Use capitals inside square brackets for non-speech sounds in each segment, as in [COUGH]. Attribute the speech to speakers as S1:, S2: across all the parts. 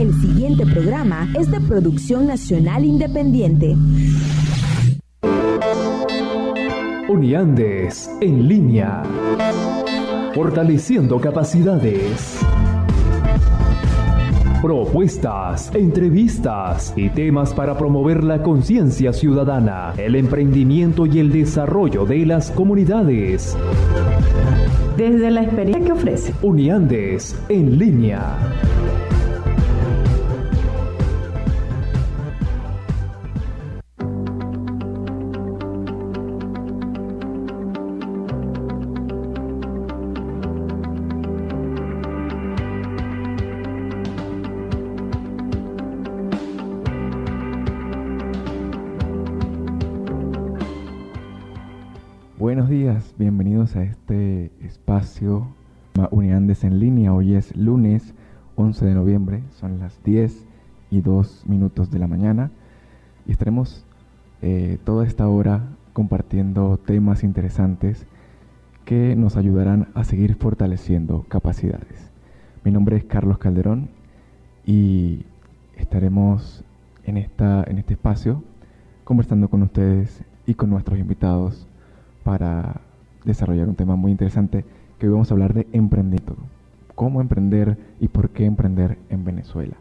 S1: El siguiente programa es de producción nacional independiente.
S2: Uniandes en línea. Fortaleciendo capacidades. Propuestas, entrevistas y temas para promover la conciencia ciudadana, el emprendimiento y el desarrollo de las comunidades.
S3: Desde la experiencia que ofrece.
S2: Uniandes en línea.
S4: Espacio en línea. Hoy es lunes 11 de noviembre, son las 10 y 2 minutos de la mañana y estaremos eh, toda esta hora compartiendo temas interesantes que nos ayudarán a seguir fortaleciendo capacidades. Mi nombre es Carlos Calderón y estaremos en, esta, en este espacio conversando con ustedes y con nuestros invitados para desarrollar un tema muy interesante que hoy vamos a hablar de emprendimiento. Cómo emprender y por qué emprender en Venezuela.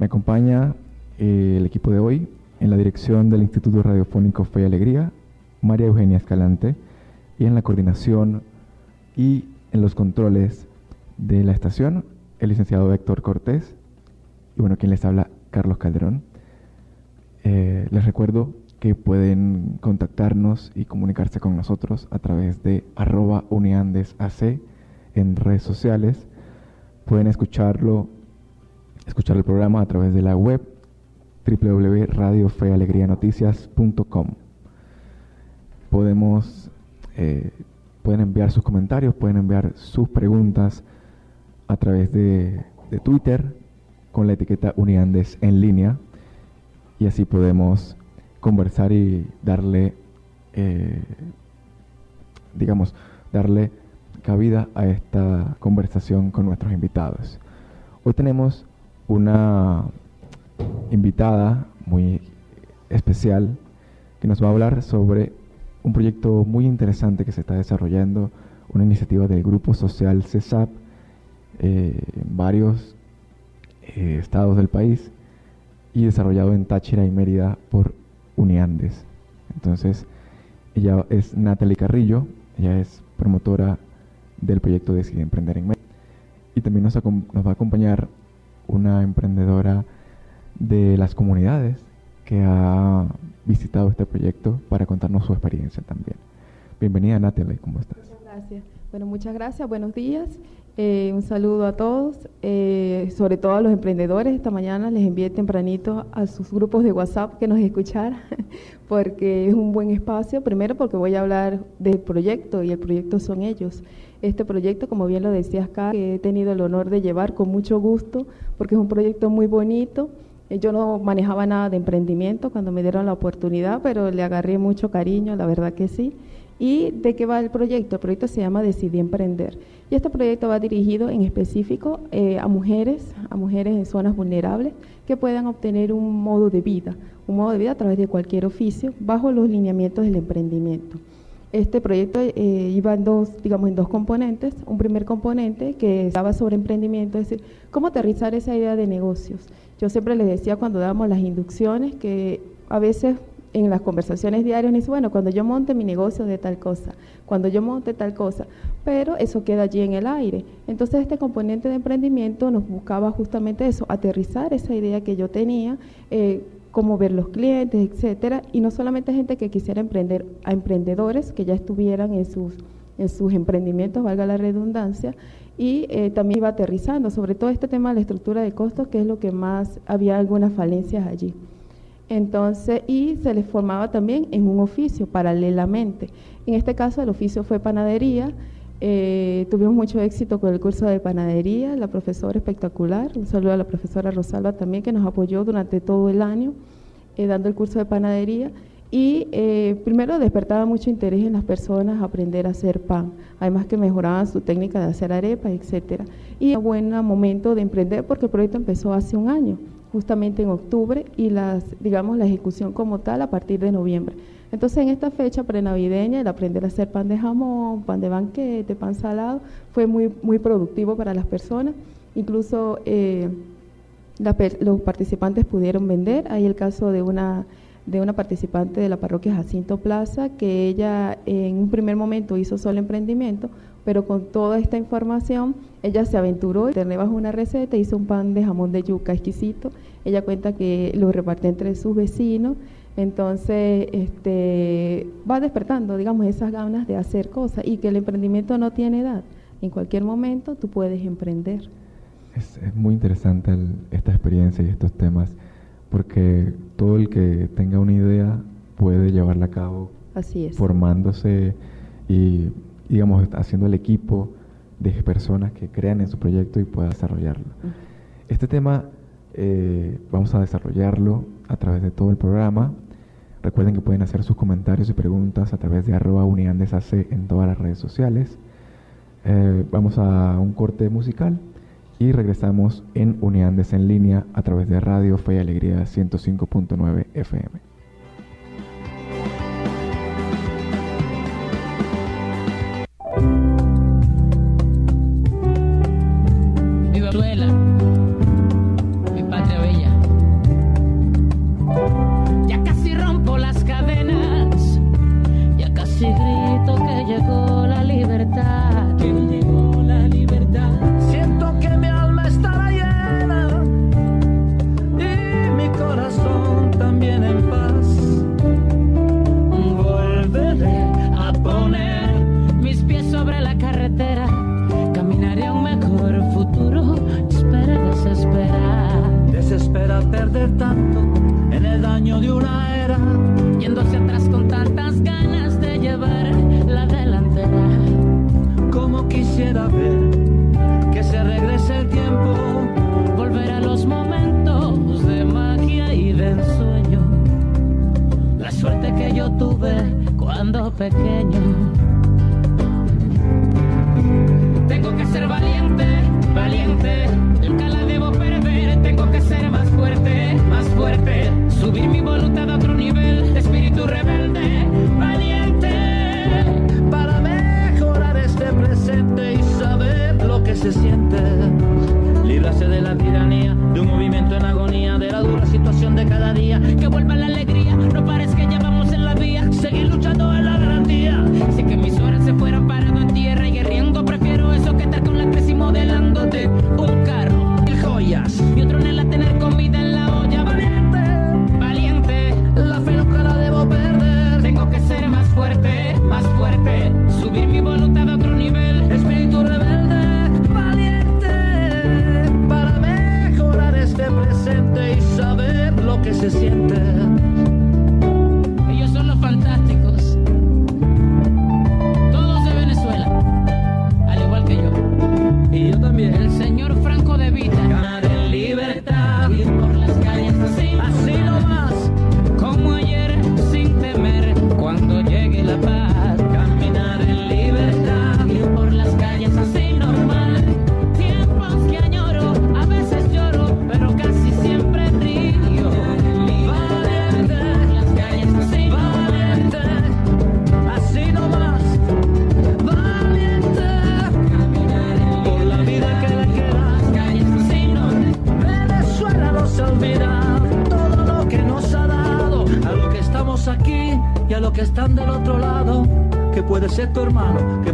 S4: Me acompaña eh, el equipo de hoy en la dirección del Instituto Radiofónico Fe y Alegría, María Eugenia Escalante, y en la coordinación y en los controles de la estación, el licenciado Héctor Cortés, y bueno, quien les habla, Carlos Calderón. Eh, les recuerdo que pueden contactarnos y comunicarse con nosotros a través de arroba uniandesac en redes sociales. Pueden escucharlo, escuchar el programa a través de la web www.radiofealegrianoticias.com. Podemos, eh, pueden enviar sus comentarios, pueden enviar sus preguntas a través de, de Twitter con la etiqueta Uniandes en línea y así podemos conversar y darle, eh, digamos, darle cabida a esta conversación con nuestros invitados. Hoy tenemos una invitada muy especial que nos va a hablar sobre un proyecto muy interesante que se está desarrollando, una iniciativa del Grupo Social CESAP eh, en varios eh, estados del país y desarrollado en Táchira y Mérida por Uniandes. Entonces, ella es Natalie Carrillo, ella es promotora del proyecto Decide Emprender en México. Y también nos, va a acompañar una emprendedora de las comunidades que ha visitado este proyecto para contarnos su experiencia también. Bienvenida Natalie, ¿cómo estás?
S5: gracias. Bueno, muchas gracias, buenos días. Eh, un saludo a todos, eh, sobre todo a los emprendedores. Esta mañana les envié tempranito a sus grupos de WhatsApp que nos escucharan, [LAUGHS] porque es un buen espacio. Primero porque voy a hablar del proyecto y el proyecto son ellos. Este proyecto, como bien lo decías acá, que he tenido el honor de llevar con mucho gusto, porque es un proyecto muy bonito. Eh, yo no manejaba nada de emprendimiento cuando me dieron la oportunidad, pero le agarré mucho cariño, la verdad que sí. ¿Y de qué va el proyecto? El proyecto se llama Decidí Emprender. Y este proyecto va dirigido en específico eh, a mujeres, a mujeres en zonas vulnerables que puedan obtener un modo de vida, un modo de vida a través de cualquier oficio, bajo los lineamientos del emprendimiento. Este proyecto eh, iba en dos, digamos, en dos componentes. Un primer componente que estaba sobre emprendimiento, es decir, cómo aterrizar esa idea de negocios. Yo siempre les decía cuando dábamos las inducciones que a veces en las conversaciones diarias, dice, bueno, cuando yo monte mi negocio de tal cosa, cuando yo monte tal cosa, pero eso queda allí en el aire. Entonces este componente de emprendimiento nos buscaba justamente eso, aterrizar esa idea que yo tenía, eh, cómo ver los clientes, etcétera, y no solamente gente que quisiera emprender, a emprendedores que ya estuvieran en sus, en sus emprendimientos, valga la redundancia, y eh, también iba aterrizando, sobre todo este tema de la estructura de costos, que es lo que más había algunas falencias allí. Entonces, y se les formaba también en un oficio paralelamente. En este caso el oficio fue panadería. Eh, tuvimos mucho éxito con el curso de panadería, la profesora espectacular. Un saludo a la profesora Rosalba también que nos apoyó durante todo el año eh, dando el curso de panadería. y eh, primero despertaba mucho interés en las personas aprender a hacer pan, además que mejoraban su técnica de hacer arepa, etcétera. Y un buen momento de emprender porque el proyecto empezó hace un año, justamente en octubre, y las, digamos, la ejecución como tal a partir de noviembre. Entonces, en esta fecha prenavideña, el aprender a hacer pan de jamón, pan de banquete, pan salado, fue muy, muy productivo para las personas. Incluso eh, los participantes pudieron vender. Hay el caso de una de una participante de la parroquia Jacinto Plaza, que ella en un primer momento hizo solo emprendimiento, pero con toda esta información ella se aventuró y bajo una receta, hizo un pan de jamón de yuca exquisito. Ella cuenta que lo repartió entre sus vecinos, entonces este, va despertando, digamos, esas ganas de hacer cosas y que el emprendimiento no tiene edad. En cualquier momento tú puedes emprender.
S6: Es, muy interesante esta experiencia y estos temas porque todo el que tenga una idea puede llevarla a cabo
S5: Así es.
S6: formándose y, digamos, haciendo el equipo de personas que crean en su proyecto y pueda desarrollarlo. Este tema eh, vamos a desarrollarlo a través de todo el programa. Recuerden que pueden hacer sus comentarios y preguntas a través de arroba uniandesac en todas las redes sociales. Eh, vamos a un corte musical y regresamos en Unidades en línea a través de Radio Fe y Alegría 105.9 FM.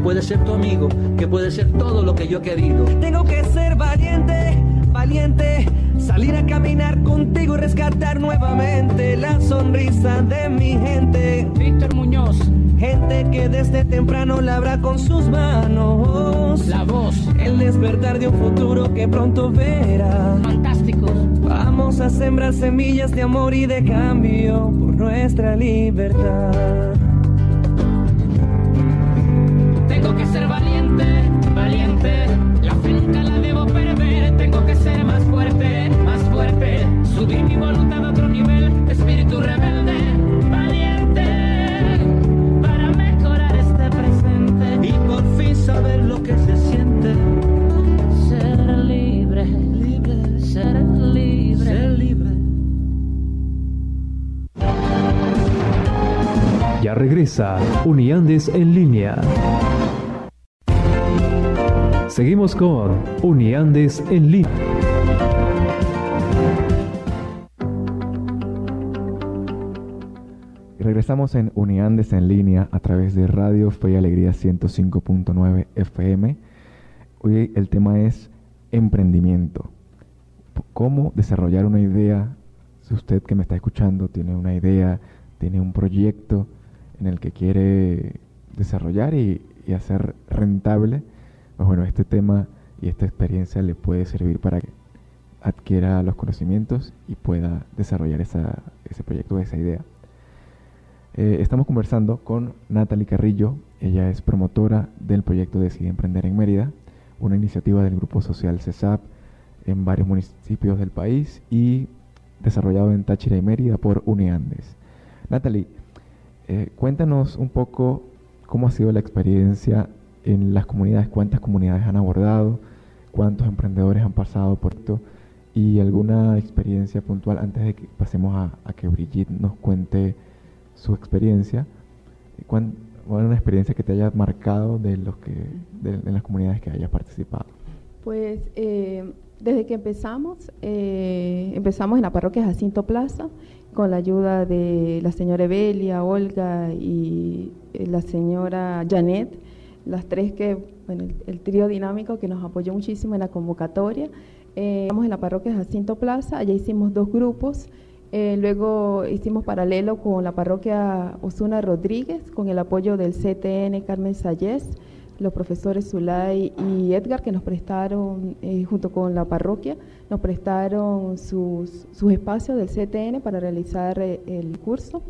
S7: puede ser tu amigo, que puede ser todo lo que yo he querido.
S8: Tengo que ser valiente, valiente, salir a caminar contigo y rescatar nuevamente la sonrisa de mi gente.
S6: Víctor Muñoz.
S8: Gente que desde temprano labra con sus manos.
S6: La voz.
S8: El despertar de un futuro que pronto verá.
S6: Fantásticos.
S8: Vamos a sembrar semillas de amor y de cambio por nuestra libertad.
S6: Tengo que ser valiente, valiente. La fe nunca la debo perder. Tengo que ser más fuerte, más fuerte.
S9: Subir mi voluntad a otro nivel. Espíritu rebelde, valiente.
S2: Para
S6: mejorar este presente.
S7: Y por fin saber lo que se siente.
S6: Ser libre, libre, ser libre. Ser
S7: libre.
S2: Ya regresa Uniandes en línea. Seguimos con Uniandes en línea.
S4: regresamos en Uniandes en línea a través de Radio Fe y Alegría 105.9 FM. Hoy el tema es emprendimiento. ¿Cómo desarrollar una idea? Si usted que me está escuchando tiene una idea, tiene un proyecto en el que quiere desarrollar y, hacer rentable, pues bueno, este tema y esta experiencia le puede servir para que adquiera los conocimientos y pueda desarrollar esa, ese proyecto, esa idea. Eh, estamos conversando con Natalie Carrillo, ella es promotora del proyecto Decide Emprender en Mérida, una iniciativa del Grupo Social CESAP en varios municipios del país y desarrollado en Táchira y Mérida por Uniandes. Natalie, eh, cuéntanos un poco cómo ha sido la experiencia en las comunidades, cuántas comunidades han abordado, cuántos emprendedores han pasado por esto y alguna experiencia puntual antes de que pasemos a, que Brigitte nos cuente su experiencia. ¿Cuál, una experiencia que te haya marcado de los que de, las comunidades que hayas participado?
S5: Pues eh, desde que empezamos, eh, empezamos en la parroquia Jacinto Plaza con la ayuda de la señora Evelia, Olga y eh, la señora Janet, las tres que, bueno, el, trío dinámico que nos apoyó muchísimo en la convocatoria. Eh, estamos en la parroquia Jacinto Plaza, allá hicimos dos grupos. Eh, luego hicimos paralelo con la parroquia Osuna Rodríguez, con el apoyo del CTN Carmen Sayés los profesores Zulay y Edgar que nos prestaron, eh, junto con la parroquia, nos prestaron sus, sus espacios del CTN para realizar eh, el curso.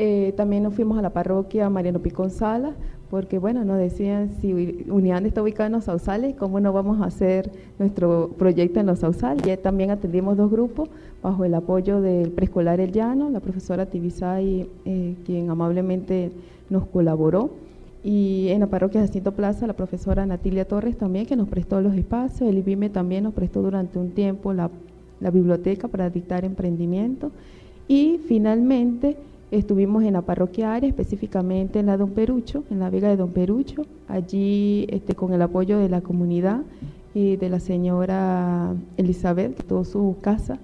S5: Eh, también nos fuimos a la parroquia Mariano Picón Sala, porque bueno, nos decían si Unidad está ubicada en los Sausales, ¿cómo no vamos a hacer nuestro proyecto en los Sausales? Y también atendimos dos grupos bajo el apoyo del preescolar El Llano, la profesora Tibisay, quien amablemente nos colaboró. Y en la parroquia Jacinto Plaza la profesora Natilia Torres también que nos prestó los espacios, el IBIME también nos prestó durante un tiempo la, biblioteca para dictar emprendimiento. Y finalmente estuvimos en la parroquia área, específicamente en la Don Perucho, en la Vega de Don Perucho, allí este, con el apoyo de la comunidad y de la señora Elizabeth, que su casa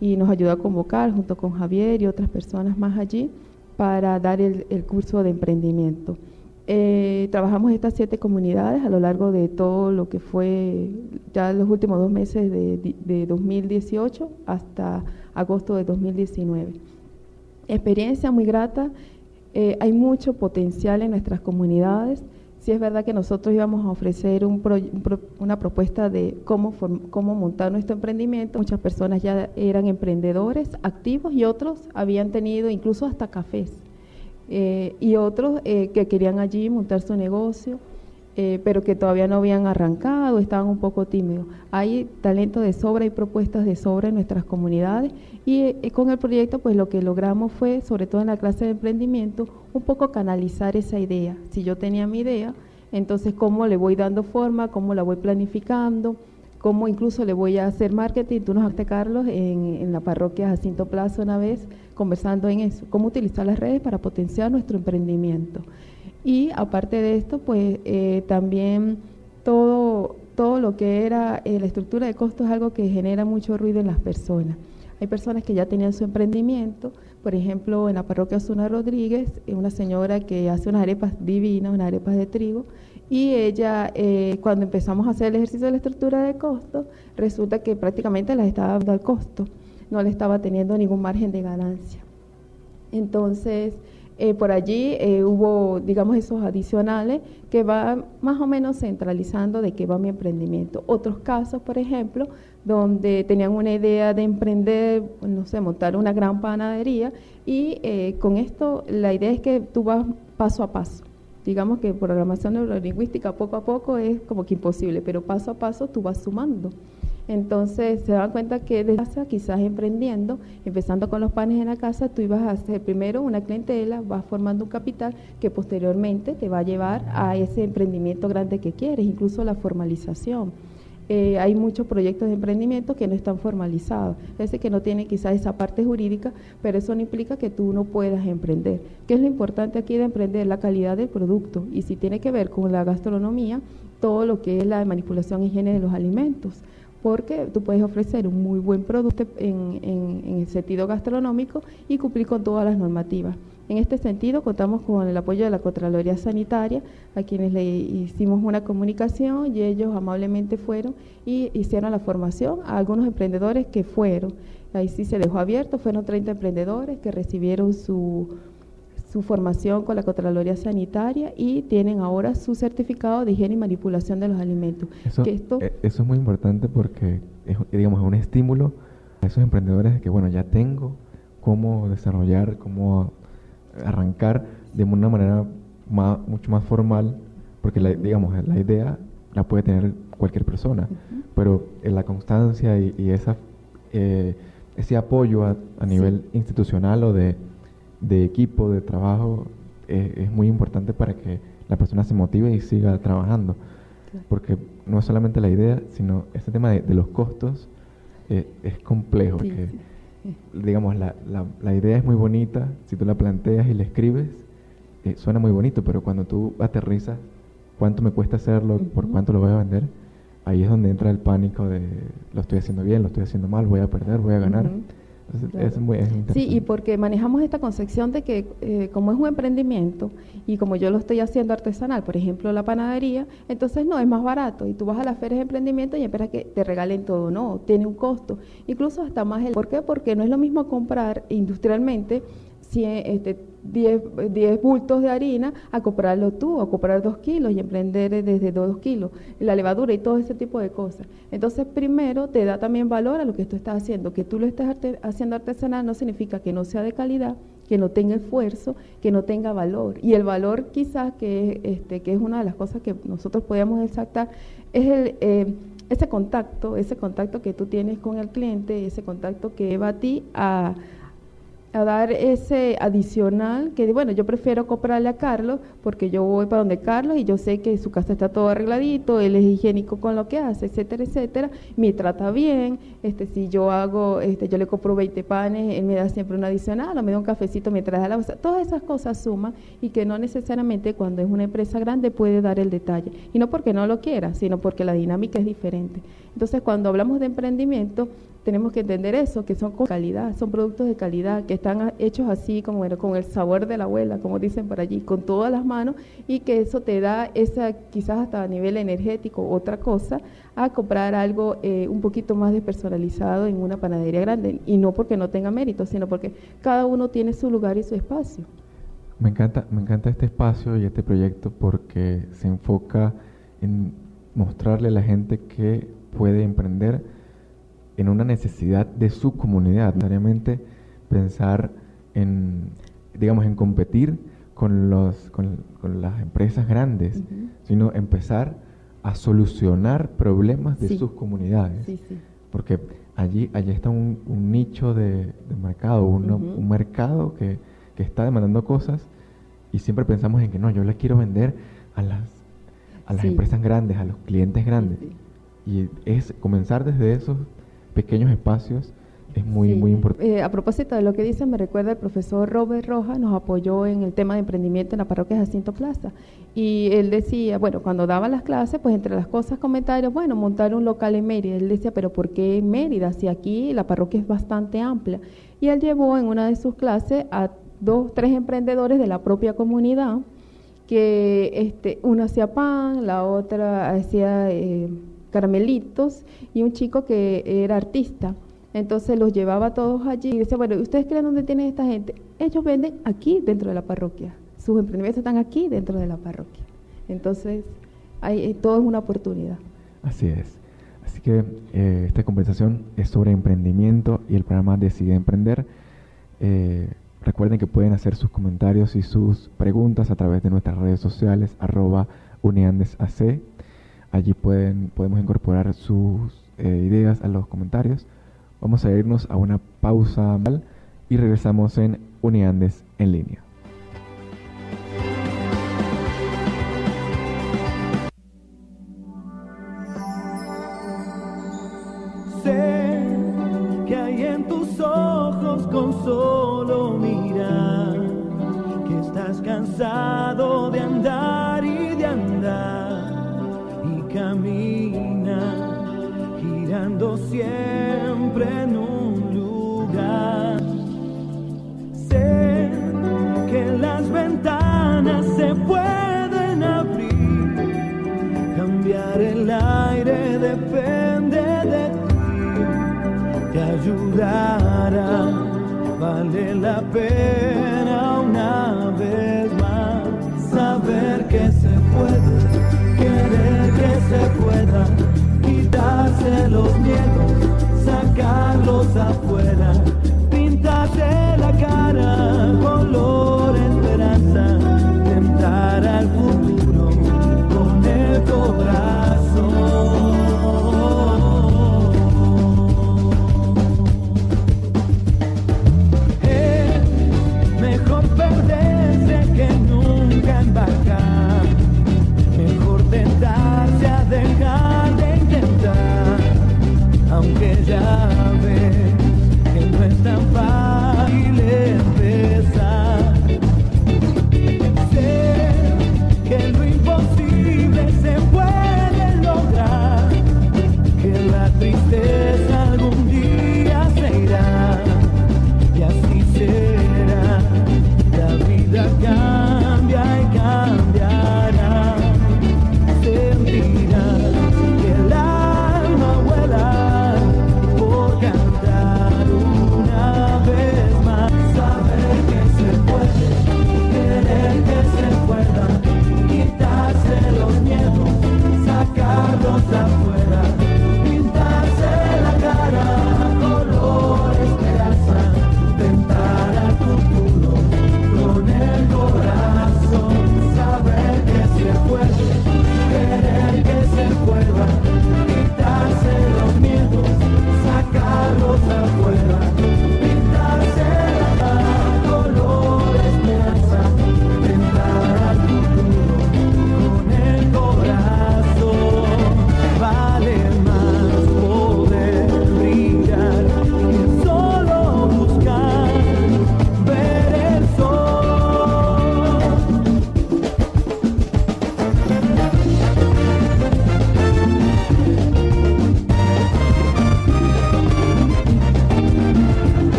S5: y nos ayudó a convocar junto con Javier y otras personas más allí para dar el, curso de emprendimiento. Eh, trabajamos estas siete comunidades a lo largo de todo lo que fue ya los últimos dos meses de, 2018 hasta agosto de 2019. Experiencia muy grata, eh, hay mucho potencial en nuestras comunidades. Sí es verdad que nosotros íbamos a ofrecer una propuesta de cómo, cómo montar nuestro emprendimiento. Muchas personas ya eran emprendedores activos y otros habían tenido incluso hasta cafés eh, y otros eh, que querían allí montar su negocio, eh, pero que todavía no habían arrancado, estaban un poco tímidos. Hay talento de sobra y propuestas de sobra en nuestras comunidades y con el proyecto pues lo que logramos fue, sobre todo en la clase de emprendimiento, un poco canalizar esa idea. Si yo tenía mi idea, entonces cómo le voy dando forma, cómo la voy planificando, cómo incluso le voy a hacer marketing. Tú nos hablaste, Carlos, en, en la parroquia Jacinto Plaza una vez, conversando en eso, cómo utilizar las redes para potenciar nuestro emprendimiento. Y aparte de esto, pues eh, también todo, todo lo que era eh, la estructura de costos es algo que genera mucho ruido en las personas. Hay personas que ya tenían su emprendimiento, por ejemplo, en la parroquia Osuna Rodríguez, una señora que hace unas arepas divinas, unas arepas de trigo, y ella, eh, cuando empezamos a hacer el ejercicio de la estructura de costos, resulta que prácticamente las estaba dando al costo no le estaba teniendo ningún margen de ganancia. Entonces, eh, por allí eh, hubo, digamos, esos adicionales que va más o menos centralizando de qué va mi emprendimiento. Otros casos, por ejemplo, donde tenían una idea de emprender, no sé, montar una gran panadería y eh, con esto la idea es que tú vas paso a paso. Digamos que programación neurolingüística poco a poco es como que imposible, pero paso a paso tú vas sumando. Entonces se dan cuenta que desde casa, quizás emprendiendo, empezando con los panes en la casa, tú ibas a hacer primero una clientela, vas formando un capital que posteriormente te va a llevar a ese emprendimiento grande que quieres, incluso la formalización. eh, hay muchos proyectos de emprendimiento que no están formalizados, es que no tienen quizás esa parte jurídica, pero eso no implica que tú no puedas emprender. ¿Qué es lo importante aquí de emprender? La calidad del producto y si tiene que ver con la gastronomía, todo lo que es la manipulación y higiene de los alimentos porque tú puedes ofrecer un muy buen producto en, en, el sentido gastronómico y cumplir con todas las normativas. En este sentido, contamos con el apoyo de la Contraloría Sanitaria, a quienes le hicimos una comunicación y ellos amablemente fueron y hicieron la formación a algunos emprendedores que fueron. Ahí sí se dejó abierto, fueron 30 emprendedores que recibieron su, su formación con la Contraloría Sanitaria y tienen ahora su certificado de higiene y manipulación de los alimentos.
S4: Eso, esto, eh, eso es muy importante porque es, digamos, es un estímulo a esos emprendedores de que, bueno, ya tengo cómo desarrollar, cómo arrancar de una manera mucho más formal, porque la, digamos, la idea la puede tener cualquier persona, pero en la constancia y, esa, eh, ese apoyo a, nivel institucional o de, equipo, de trabajo, eh, es muy importante para que la persona se motive y siga trabajando. Porque no es solamente la idea, sino este tema de, los costos eh, es complejo digamos, la, la, idea es muy bonita, si tú la planteas y la escribes, eh, suena muy bonito, pero cuando tú aterrizas, cuánto me cuesta hacerlo, por cuánto lo voy a vender, ahí es donde entra el pánico de lo estoy haciendo bien, lo estoy haciendo mal, voy a perder, voy a ganar
S5: sí, y porque manejamos esta concepción de que eh, como es un emprendimiento y como yo lo estoy haciendo artesanal, por ejemplo la panadería, entonces no, es más barato. Y tú vas a las ferias de emprendimiento y esperas que te regalen todo, no, tiene un costo, incluso hasta más el... ¿Por qué? Porque no es lo mismo comprar industrialmente si este, 10, bultos de harina a comprarlo tú, a comprar 2 kilos y emprender desde 2 kilos, la levadura y todo ese tipo de cosas. Entonces, primero te da también valor a lo que tú estás haciendo. Que tú lo estés haciendo artesanal no significa que no sea de calidad, que no tenga esfuerzo, que no tenga valor. Y el valor quizás, que, este, que es una de las cosas que nosotros podemos exaltar, es el... Eh, ese contacto, ese contacto que tú tienes con el cliente, ese contacto que lleva a ti a, a dar ese adicional que bueno yo prefiero comprarle a Carlos porque yo voy para donde Carlos y yo sé que su casa está todo arregladito él es higiénico con lo que hace etcétera etcétera me trata bien este si yo hago este yo le compro 20 panes él me da siempre un adicional o me da un cafecito mientras da la todas esas cosas suman y que no necesariamente cuando es una empresa grande puede dar el detalle. Y no porque no lo quiera sino porque la dinámica es diferente. Entonces cuando hablamos de emprendimiento tenemos que entender eso, que son con calidad, son productos de calidad, que están hechos así, como bueno, con el sabor de la abuela, como dicen por allí, con todas las manos, y que eso te da esa, quizás hasta a nivel energético, otra cosa, a comprar algo eh, un poquito más despersonalizado en una panadería grande, y no porque no tenga mérito, sino porque cada uno tiene su lugar y su espacio.
S4: Me encanta, me encanta este espacio y este proyecto porque se enfoca en mostrarle a la gente que puede emprender en una necesidad de su comunidad, necesariamente pensar en, digamos, en competir con, los, con, las empresas grandes, sino empezar a solucionar problemas de sus comunidades. Porque allí, allí está un, nicho de, mercado, un mercado que, que, está demandando cosas y siempre pensamos en que no, yo le quiero vender a las, a las empresas grandes, a los clientes grandes. Y es comenzar desde esos pequeños espacios es muy, muy importante.
S5: Eh, a propósito de lo que dice, me recuerda el profesor Robert Rojas, nos apoyó en el tema de emprendimiento en la parroquia Jacinto Plaza. Y él decía, bueno, cuando daba las clases, pues entre las cosas, comentarios, bueno, montar un local en Mérida. Él decía, pero ¿por qué en Mérida? Si aquí la parroquia es bastante amplia. Y él llevó en una de sus clases a dos, tres emprendedores de la propia comunidad, que este, uno hacía pan, la otra hacía... Eh, caramelitos y un chico que era artista. Entonces los llevaba todos allí y decía, bueno, ¿ustedes creen dónde tienen esta gente? Ellos venden aquí dentro de la parroquia. Sus emprendimientos están aquí dentro de la parroquia. Entonces, hay, eh, todo es una oportunidad.
S4: Así es. Así que eh, esta conversación es sobre emprendimiento y el programa Decide Emprender. Eh, recuerden que pueden hacer sus comentarios y sus preguntas a través de nuestras redes sociales, arroba uniandesac Allí pueden, podemos incorporar sus eh, ideas a los comentarios. Vamos a irnos a una pausa y regresamos en Uniandes en línea.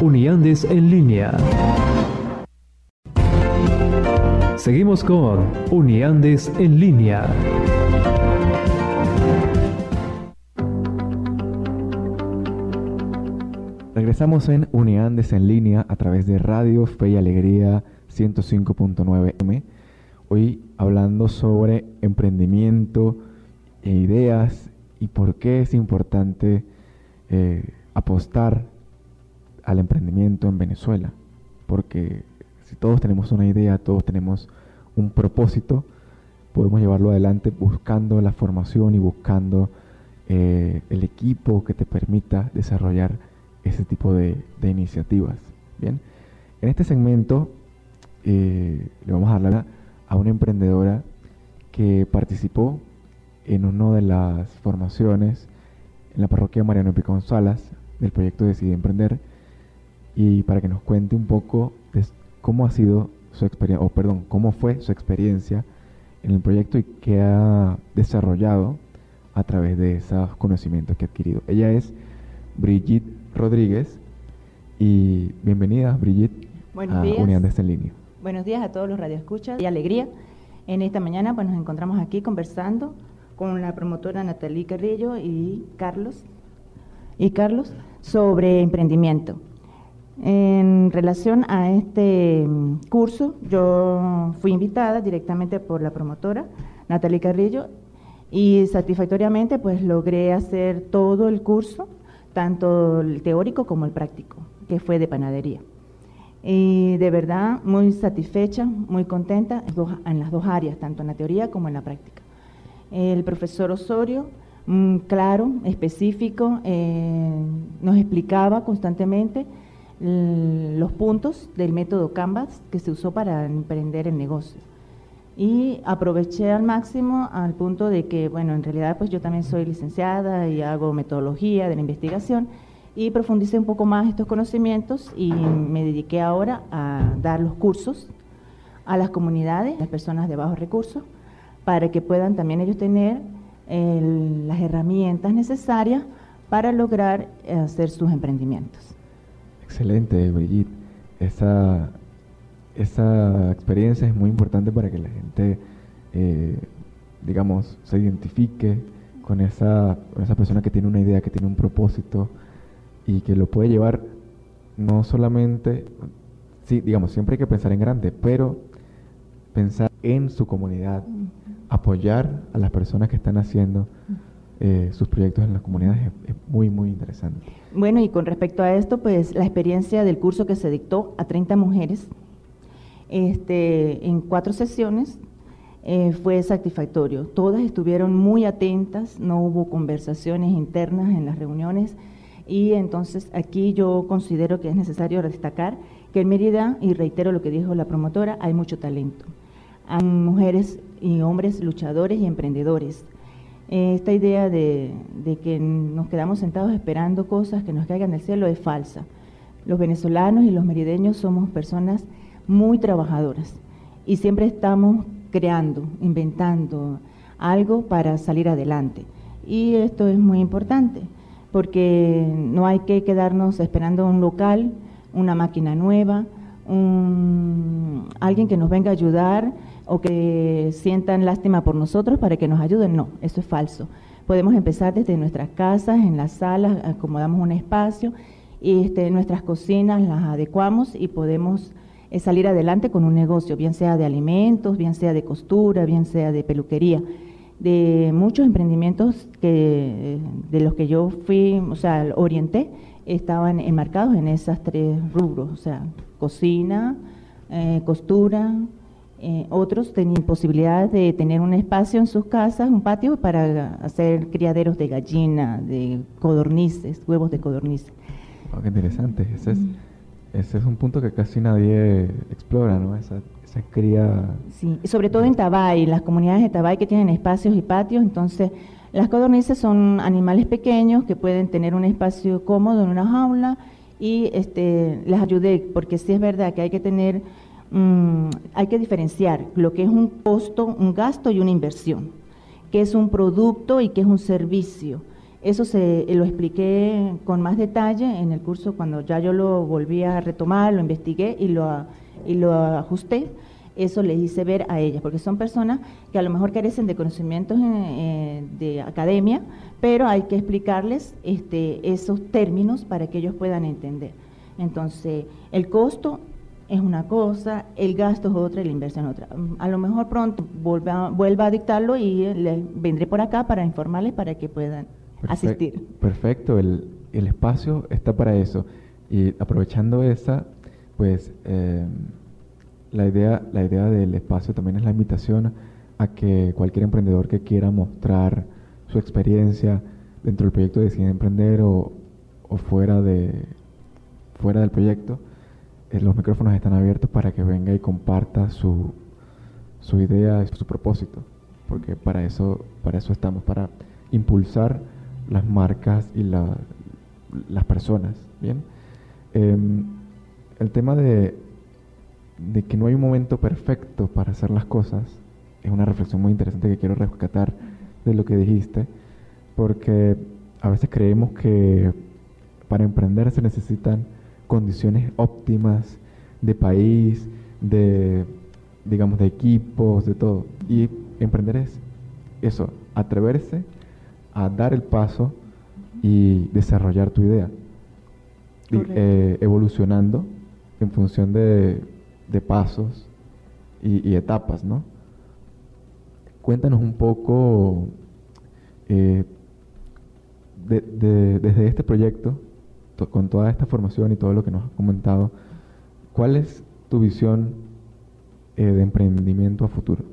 S2: Uniandes en línea. Seguimos con Uniandes en línea.
S4: Regresamos en Uniandes en línea a través de Radio Fe y Alegría 105.9 M. Hoy hablando sobre emprendimiento e ideas y por qué es importante eh, apostar al emprendimiento en Venezuela, porque si todos tenemos una idea, todos tenemos un propósito, podemos llevarlo adelante buscando la formación y buscando eh, el equipo que te permita desarrollar ese tipo de, iniciativas. Bien, en este segmento eh, le vamos a hablar a una emprendedora que participó en una de las formaciones en la parroquia Mariano P. Salas del proyecto Decide Emprender y para que nos cuente un poco de cómo ha sido su experiencia, o perdón, cómo fue su experiencia en el proyecto y qué ha desarrollado a través de esos conocimientos que ha adquirido. Ella es Brigitte Rodríguez y bienvenida Brigitte
S10: Buenos
S4: a
S10: días.
S4: Unidad de en línea.
S10: Buenos días a todos los radioescuchas y alegría. En esta mañana pues nos encontramos aquí conversando con la promotora Natalie Carrillo y Carlos y Carlos sobre emprendimiento. En relación a este mm, curso, yo fui invitada directamente por la promotora Natalie Carrillo y satisfactoriamente pues logré hacer todo el curso, tanto el teórico como el práctico, que fue de panadería. Y de verdad muy satisfecha, muy contenta en, las dos áreas, tanto en la teoría como en la práctica. El profesor Osorio, mm, claro, específico, eh, nos explicaba constantemente los puntos del método Canvas que se usó para emprender el negocio. Y aproveché al máximo al punto de que, bueno, en realidad pues yo también soy licenciada y hago metodología de la investigación y profundicé un poco más estos conocimientos y me dediqué ahora a dar los cursos a las comunidades, las personas de bajos recursos, para que puedan también ellos tener las herramientas necesarias para lograr eh, hacer sus emprendimientos.
S4: Excelente, Brigitte. Esa, esa experiencia es muy importante para que la gente, eh, digamos, se identifique con esa, con esa persona que tiene una idea, que tiene un propósito y que lo puede llevar no solamente, sí, digamos, siempre hay que pensar en grande, pero pensar en su comunidad, apoyar a las personas que están haciendo eh, sus proyectos en las comunidades es, es muy, muy interesante.
S10: Bueno, y con respecto a esto, pues la experiencia del curso que se dictó a 30 mujeres este, en cuatro sesiones eh, fue satisfactorio. Todas estuvieron muy atentas, no hubo conversaciones internas en las reuniones y entonces aquí yo considero que es necesario destacar que en Mérida, y reitero lo que dijo la promotora, hay mucho talento. Hay mujeres y hombres luchadores y emprendedores. Eh, Esta idea de, que nos quedamos sentados esperando cosas que nos caigan del cielo es falsa. Los venezolanos y los merideños somos personas muy trabajadoras y siempre estamos creando, inventando algo para salir adelante. Y esto es muy importante porque no hay que quedarnos esperando un local, una máquina nueva, alguien que nos venga a ayudar o que sientan lástima por nosotros para que nos ayuden. No, eso es falso. Podemos empezar desde nuestras casas, en las salas, acomodamos un espacio y este, nuestras cocinas las adecuamos y podemos eh, salir adelante con un negocio, bien sea de alimentos, bien sea de costura, bien sea de peluquería de muchos emprendimientos que, de los que yo fui, o sea, orienté, estaban enmarcados en esas tres rubros, o sea, cocina, eh, costura, eh, otros tenían posibilidad de tener un espacio en sus casas, un patio para hacer criaderos de gallina, de codornices, huevos de codornices.
S4: Oh, qué interesante. Ese es, ese es un punto que casi nadie explora, ¿no? Esa, esa cría.
S10: Sí, y sobre todo en Tabay, las comunidades de Tabay que tienen espacios y patios, entonces las codornices son animales pequeños que pueden tener un espacio cómodo en una jaula y este, les ayudé, porque sí es verdad que hay que tener, mm, hay que diferenciar lo que es un costo, un gasto y una inversión, que es un producto y que es un servicio. Eso se eh, lo expliqué con más detalle en el curso cuando ya yo lo volví a retomar, lo investigué y lo, y lo ajusté. Eso les hice ver a ellas, porque son personas que a lo mejor carecen de conocimientos eh, eh, de academia, pero hay que explicarles este, esos términos para que ellos puedan entender. Entonces, el costo es una cosa, el gasto es otra y la inversión otra. Mm, A lo mejor pronto vuelva, vuelva a dictarlo y eh, le- vendré por acá para informarles para que puedan asistir.
S4: Perfecto, el, el espacio está para eso. Y aprovechando esa, pues eh, la, idea, la idea del espacio también es la invitación a que cualquier emprendedor que quiera mostrar su experiencia dentro del proyecto Decide Emprender o, o fuera, de, fuera del proyecto, los micrófonos están abiertos para que venga y comparta su, su idea, su propósito, porque para eso, para eso estamos, para impulsar las marcas y la- las personas. Bien. Em, el tema de, de que no hay un momento perfecto para hacer las cosas es una reflexión muy interesante que quiero rescatar de lo que dijiste, porque a veces creemos que para emprender se necesitan condiciones óptimas de país, de, digamos, de equipos, de todo. Y emprender es eso, atreverse a dar el paso y desarrollar tu idea, y, eh, evolucionando en función de, de pasos y, y etapas, ¿no? Cuéntanos un poco eh, de- de- desde este proyecto, con toda esta formación y todo lo que nos has comentado, ¿cuál es tu visión eh, de emprendimiento a futuro?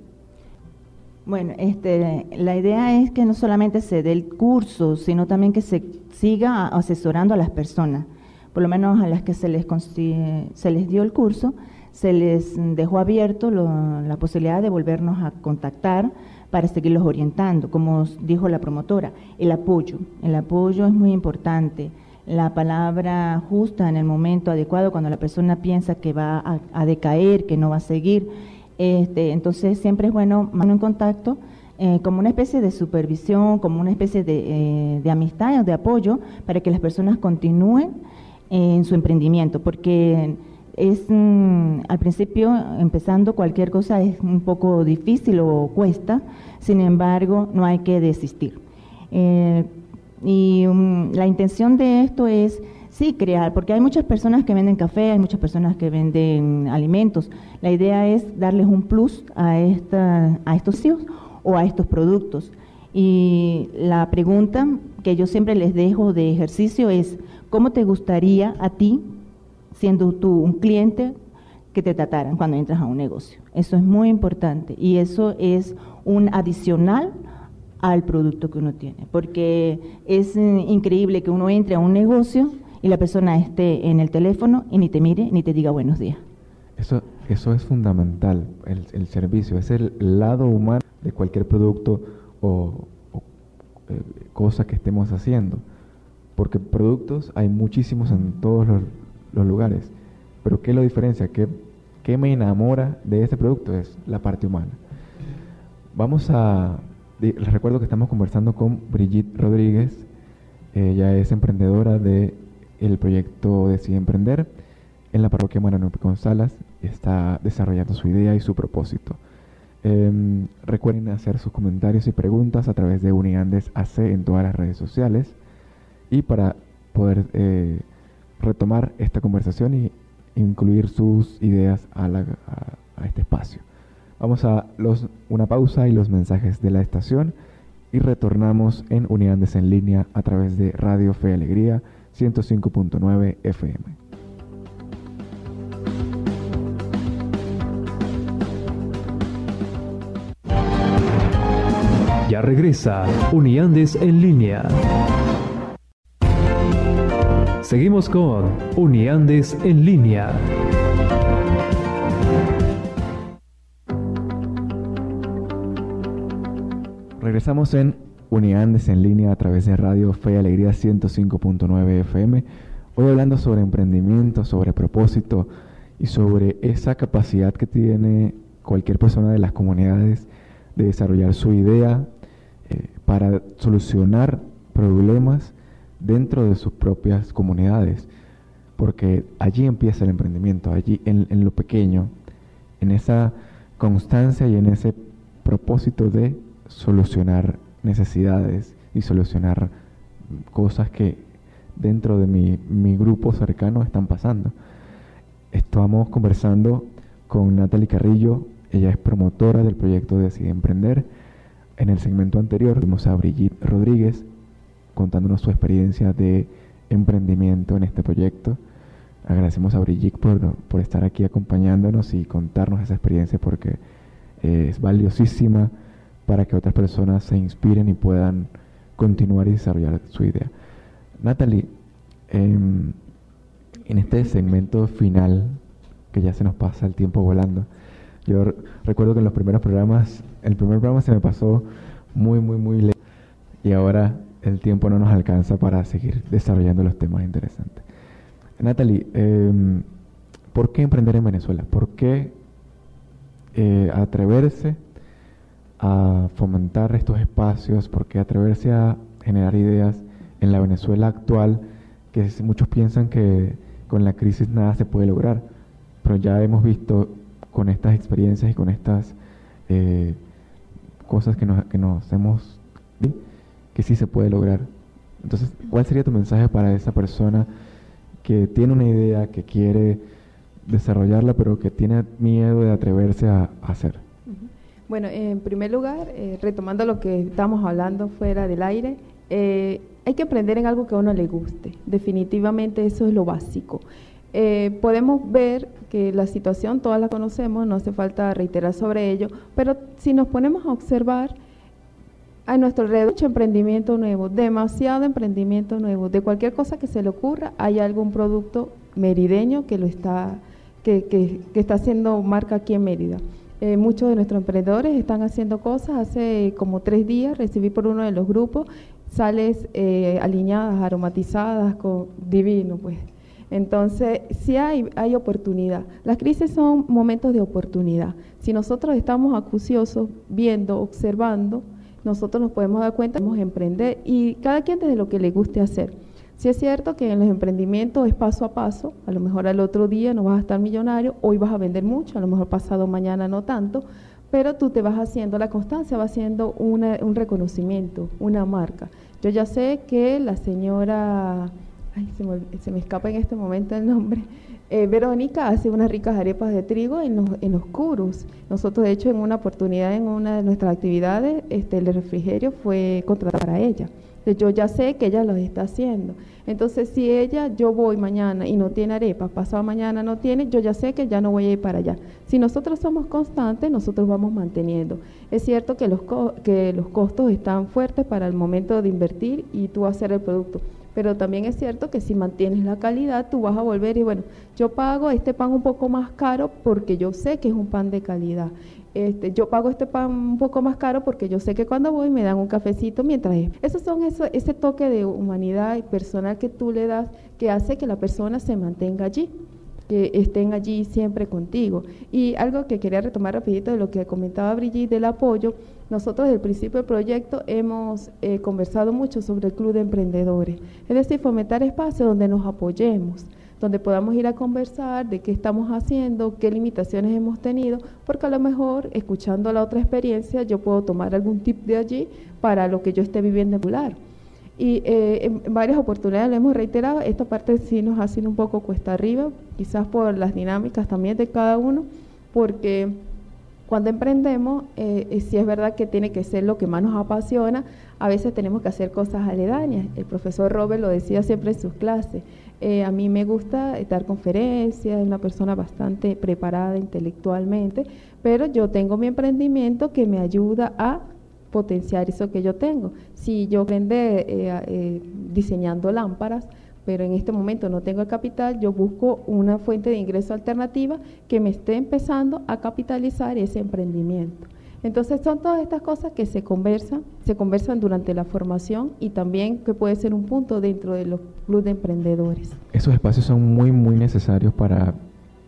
S10: Bueno, este, la idea es que no solamente se dé el curso, sino también que se siga asesorando a las personas. Por lo menos a las que se les, se les dio el curso, se les dejó abierto la posibilidad de volvernos a contactar para seguirlos orientando. Como dijo la promotora, el apoyo. El apoyo es muy importante. La palabra justa en el momento adecuado, cuando la persona piensa que va a, decaer, que no va a seguir. Este, entonces siempre es bueno mano en contacto eh, como una especie de supervisión, como una especie de, eh, de amistad o de apoyo para que las personas continúen en su emprendimiento, porque es mm, al principio empezando cualquier cosa es un poco difícil o cuesta, sin embargo no hay que desistir. Eh, y mm, la intención de esto es, sí, crear, porque hay muchas personas que venden café, hay muchas personas que venden alimentos. La idea es darles un plus a, esta, a estos hijos o a estos productos. Y la pregunta que yo siempre les dejo de ejercicio es, ¿cómo te gustaría a ti, siendo tú un cliente, que te trataran cuando entras a un negocio? Eso es muy importante y eso es un adicional al producto que uno tiene, porque es eh, increíble que uno entre a un negocio y la persona esté en el teléfono y ni te mire ni te diga buenos días.
S4: Eso, eso es fundamental, el, el servicio, es el lado humano de cualquier producto o, eh, cosa que estemos haciendo. Porque productos hay muchísimos en todos los, lugares. Pero ¿qué lo diferencia? ¿Qué, ¿Qué me enamora de ese producto? Es la parte humana. Vamos a... Les recuerdo que estamos conversando con Brigitte Rodríguez. Ella es emprendedora de el proyecto Decide Emprender en la parroquia Manuel González. Está desarrollando su idea y su propósito. Em, recuerden hacer sus comentarios y preguntas a través de Uniandes AC en todas las redes sociales. Y para poder eh, retomar esta conversación y incluir sus ideas a este espacio. Vamos a los, una pausa y los mensajes de la estación y retornamos en Uniandes en línea a través de Radio Fe Alegría 105.9 FM.
S2: Ya regresa Uniandes en línea. Seguimos con Uniandes en línea.
S4: Regresamos en Uniandes en línea a través de Radio Fe y Alegría 105.9 FM. Hoy hablando sobre emprendimiento, sobre propósito y sobre esa capacidad que tiene cualquier persona de las comunidades de desarrollar su idea eh, para solucionar problemas dentro de sus propias comunidades. Porque allí empieza el emprendimiento, allí en, en lo pequeño, en esa constancia y en ese propósito de solucionar necesidades y solucionar cosas que dentro de mi, mi grupo cercano están pasando. Estamos conversando con Natalie Carrillo, ella es promotora del proyecto Decide Emprender. En el segmento anterior vimos a Brigitte Rodríguez contándonos su experiencia de emprendimiento en este proyecto. Agradecemos a Brigitte por, por estar aquí acompañándonos y contarnos esa experiencia porque eh, es valiosísima para que otras personas se inspiren y puedan continuar y desarrollar su idea. Natalie, em, en este segmento final, que ya se nos pasa el tiempo volando, yo recuerdo que en los primeros programas, el primer programa se me pasó muy, muy, muy lento. Y ahora el tiempo no nos alcanza para seguir desarrollando los temas interesantes. Natalie, em, ¿por qué emprender en Venezuela? ¿Por qué eh, atreverse a fomentar estos espacios? ¿Por qué atreverse a generar ideas en la Venezuela actual que muchos piensan que con la crisis nada se puede lograr? Pero ya hemos visto con estas experiencias y con estas eh, cosas que nos, que nos hemos que sí se puede lograr. Entonces, ¿cuál sería tu mensaje para esa persona que tiene una idea, que quiere desarrollarla, pero que tiene miedo de atreverse a hacer?
S5: Bueno, en primer lugar, eh, retomando lo que estamos hablando fuera del aire, eh, hay que aprender en algo que a uno le guste. Definitivamente eso es lo básico. Eh, podemos ver que la situación todas la conocemos, no hace falta reiterar sobre ello, pero si nos ponemos a observar a nuestro alrededor mucho emprendimiento nuevo, demasiado emprendimiento nuevo, de cualquier cosa que se le ocurra, hay algún producto merideño que lo está, que, que- que está haciendo marca aquí en Mérida. Eh, muchos de nuestros emprendedores están haciendo cosas. Hace como tres días recibí por uno de los grupos sales eh, aliñadas, aromatizadas, con divino, pues. Entonces, sí hay, hay oportunidad. Las crisis son momentos de oportunidad. Si nosotros estamos acuciosos, viendo, observando, nosotros nos podemos dar cuenta, podemos emprender y cada quien desde lo que le guste hacer. Si es cierto que en los emprendimientos es paso a paso, a lo mejor al otro día no vas a estar millonario, hoy vas a vender mucho, a lo mejor pasado mañana no tanto, pero tú te vas haciendo, la constancia va haciendo un reconocimiento, una marca. Yo ya sé que la señora, ay, se me, se me escapa en este momento el nombre, [LAUGHS] eh, Verónica hace unas ricas arepas de trigo en los, en los curus. Nosotros, de hecho, en una oportunidad, en una de nuestras actividades, este, el refrigerio fue contratado para ella. Yo ya sé que ella lo está haciendo. Entonces, si ella, yo voy mañana y no tiene arepas, pasado mañana no tiene, yo ya sé que ya no voy a ir para allá. Si nosotros somos constantes, nosotros vamos manteniendo. Es cierto que los, que los costos están fuertes para el momento de invertir y tú hacer el producto. Pero también es cierto que si mantienes la calidad, tú vas a volver y bueno, yo pago este pan un poco más caro porque yo sé que es un pan de calidad. Este, yo pago este pan un poco más caro porque yo sé que cuando voy me dan un cafecito mientras es. Esos son eso, ese toque de humanidad y personal que tú le das que hace que la persona se mantenga allí que estén allí siempre contigo. Y algo que quería retomar rapidito de lo que comentaba Brigitte del apoyo, nosotros desde el principio del proyecto hemos eh, conversado mucho sobre el Club de Emprendedores, es decir, fomentar espacios donde nos apoyemos, donde podamos ir a conversar de qué estamos haciendo, qué limitaciones hemos tenido, porque a lo mejor escuchando la otra experiencia yo puedo tomar algún tip de allí para lo que yo esté viviendo en Pular. Y eh, en varias oportunidades lo hemos reiterado, esta parte sí nos ha un poco cuesta arriba, quizás por las dinámicas también de cada uno, porque cuando emprendemos, eh, eh, sí es verdad que tiene que ser lo que más nos apasiona, a veces tenemos que hacer cosas aledañas. El profesor Robert lo decía siempre en sus clases. Eh, a mí me gusta dar conferencias, es una persona bastante preparada intelectualmente, pero yo tengo mi emprendimiento que me ayuda a potenciar eso que yo tengo. Si yo vende eh, eh, diseñando lámparas, pero en este momento no tengo el capital, yo busco una fuente de ingreso alternativa que me esté empezando a capitalizar ese emprendimiento. Entonces son todas estas cosas que se conversan, se conversan durante la formación y también que puede ser un punto dentro de los clubes de emprendedores.
S4: Esos espacios son muy, muy necesarios para,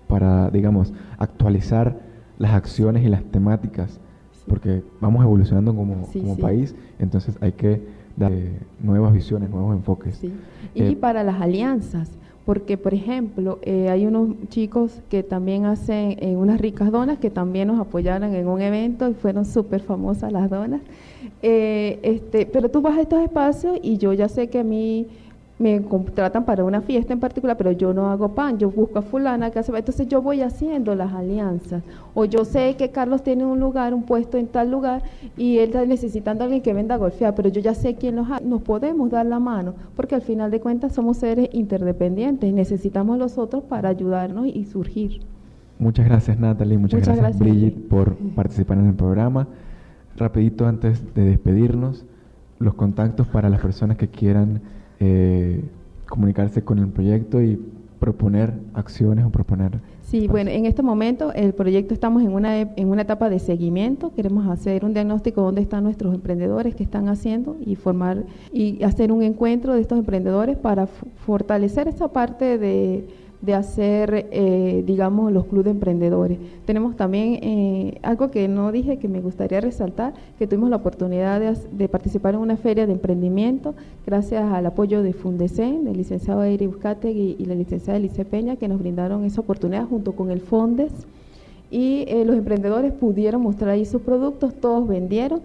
S4: para digamos, actualizar las acciones y las temáticas, porque vamos evolucionando como,
S5: Sí,
S4: como
S5: sí.
S4: país, entonces hay que dar eh, nuevas visiones, nuevos enfoques.
S5: Sí. Y
S4: Eh,
S5: para las alianzas, porque por ejemplo, eh, hay unos chicos que también hacen eh, unas ricas donas que también nos apoyaron en un evento y fueron súper famosas las donas. Eh, este, pero tú vas a estos espacios y yo ya sé que a mí me contratan para una fiesta en particular, pero yo no hago pan, yo busco a fulana que hace, entonces yo voy haciendo las alianzas. O yo sé que Carlos tiene un lugar, un puesto en tal lugar y él está necesitando a alguien que venda golfear, pero yo ya sé quién los ha, nos podemos dar la mano, porque al final de cuentas somos seres interdependientes, necesitamos los otros para ayudarnos y surgir.
S4: Muchas gracias Natalie, muchas,
S5: Muchas
S4: gracias,
S5: gracias a
S4: Brigitte por participar en el programa. Rapidito antes de despedirnos, los contactos para las personas que quieran eh, comunicarse con el proyecto y proponer acciones o proponer...
S5: Sí, bueno, en este momento el proyecto estamos en una, en una etapa de seguimiento. Queremos hacer un diagnóstico de dónde están nuestros emprendedores que están haciendo y formar y hacer un encuentro de estos emprendedores para fortalecer esa parte de de hacer, eh, digamos, los clubes de emprendedores. Tenemos también eh, algo que no dije que me gustaría resaltar, que tuvimos la oportunidad de, participar en una feria de emprendimiento gracias al apoyo de Fundecen, del licenciado Eiri Buscategui y, la licenciada Elise Peña, que nos brindaron esa oportunidad junto con el Fondes. Y eh, los emprendedores pudieron mostrar ahí sus productos, todos vendieron.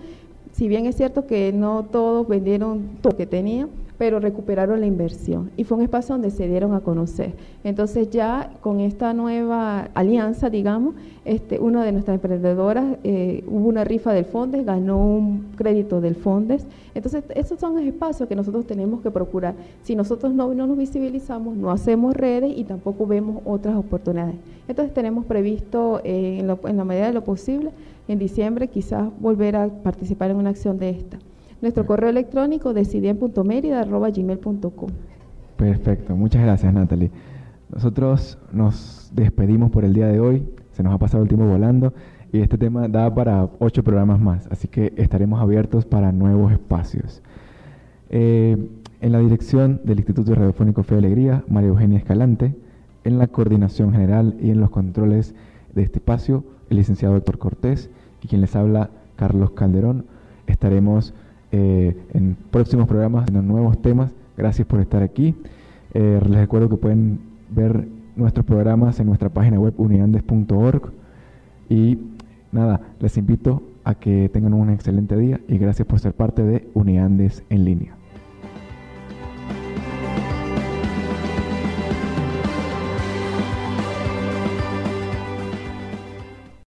S5: Si bien es cierto que no todos vendieron todo lo que tenían, pero recuperaron la inversión y fue un espacio donde se dieron a conocer. Entonces ya con esta nueva alianza, digamos, este, una de nuestras emprendedoras eh, hubo una rifa del Fondes, ganó un crédito del Fondes. Entonces esos son los espacios que nosotros tenemos que procurar. Si nosotros no, no nos visibilizamos, no hacemos redes y tampoco vemos otras oportunidades. Entonces tenemos previsto eh, en, en la medida de lo posible en diciembre quizás volver a participar en una acción de esta. Nuestro correo electrónico decidien.merida.gmail.com
S4: Perfecto, muchas gracias Natalie. Nosotros nos despedimos por el día de hoy, se nos ha pasado el tiempo volando y este tema da para ocho programas más, así que estaremos abiertos para nuevos espacios. Eh, en la dirección del Instituto Radiofónico Fe y Alegría, María Eugenia Escalante, en la coordinación general y en los controles de este espacio, el licenciado Héctor Cortés y quien les habla, Carlos Calderón. Estaremos eh, en próximos programas, en nuevos temas. Gracias por estar aquí. Eh, les recuerdo que pueden ver nuestros programas en nuestra página web uniandes.org. Y nada, les invito a que tengan un excelente día y gracias por ser parte de Uniandes en línea.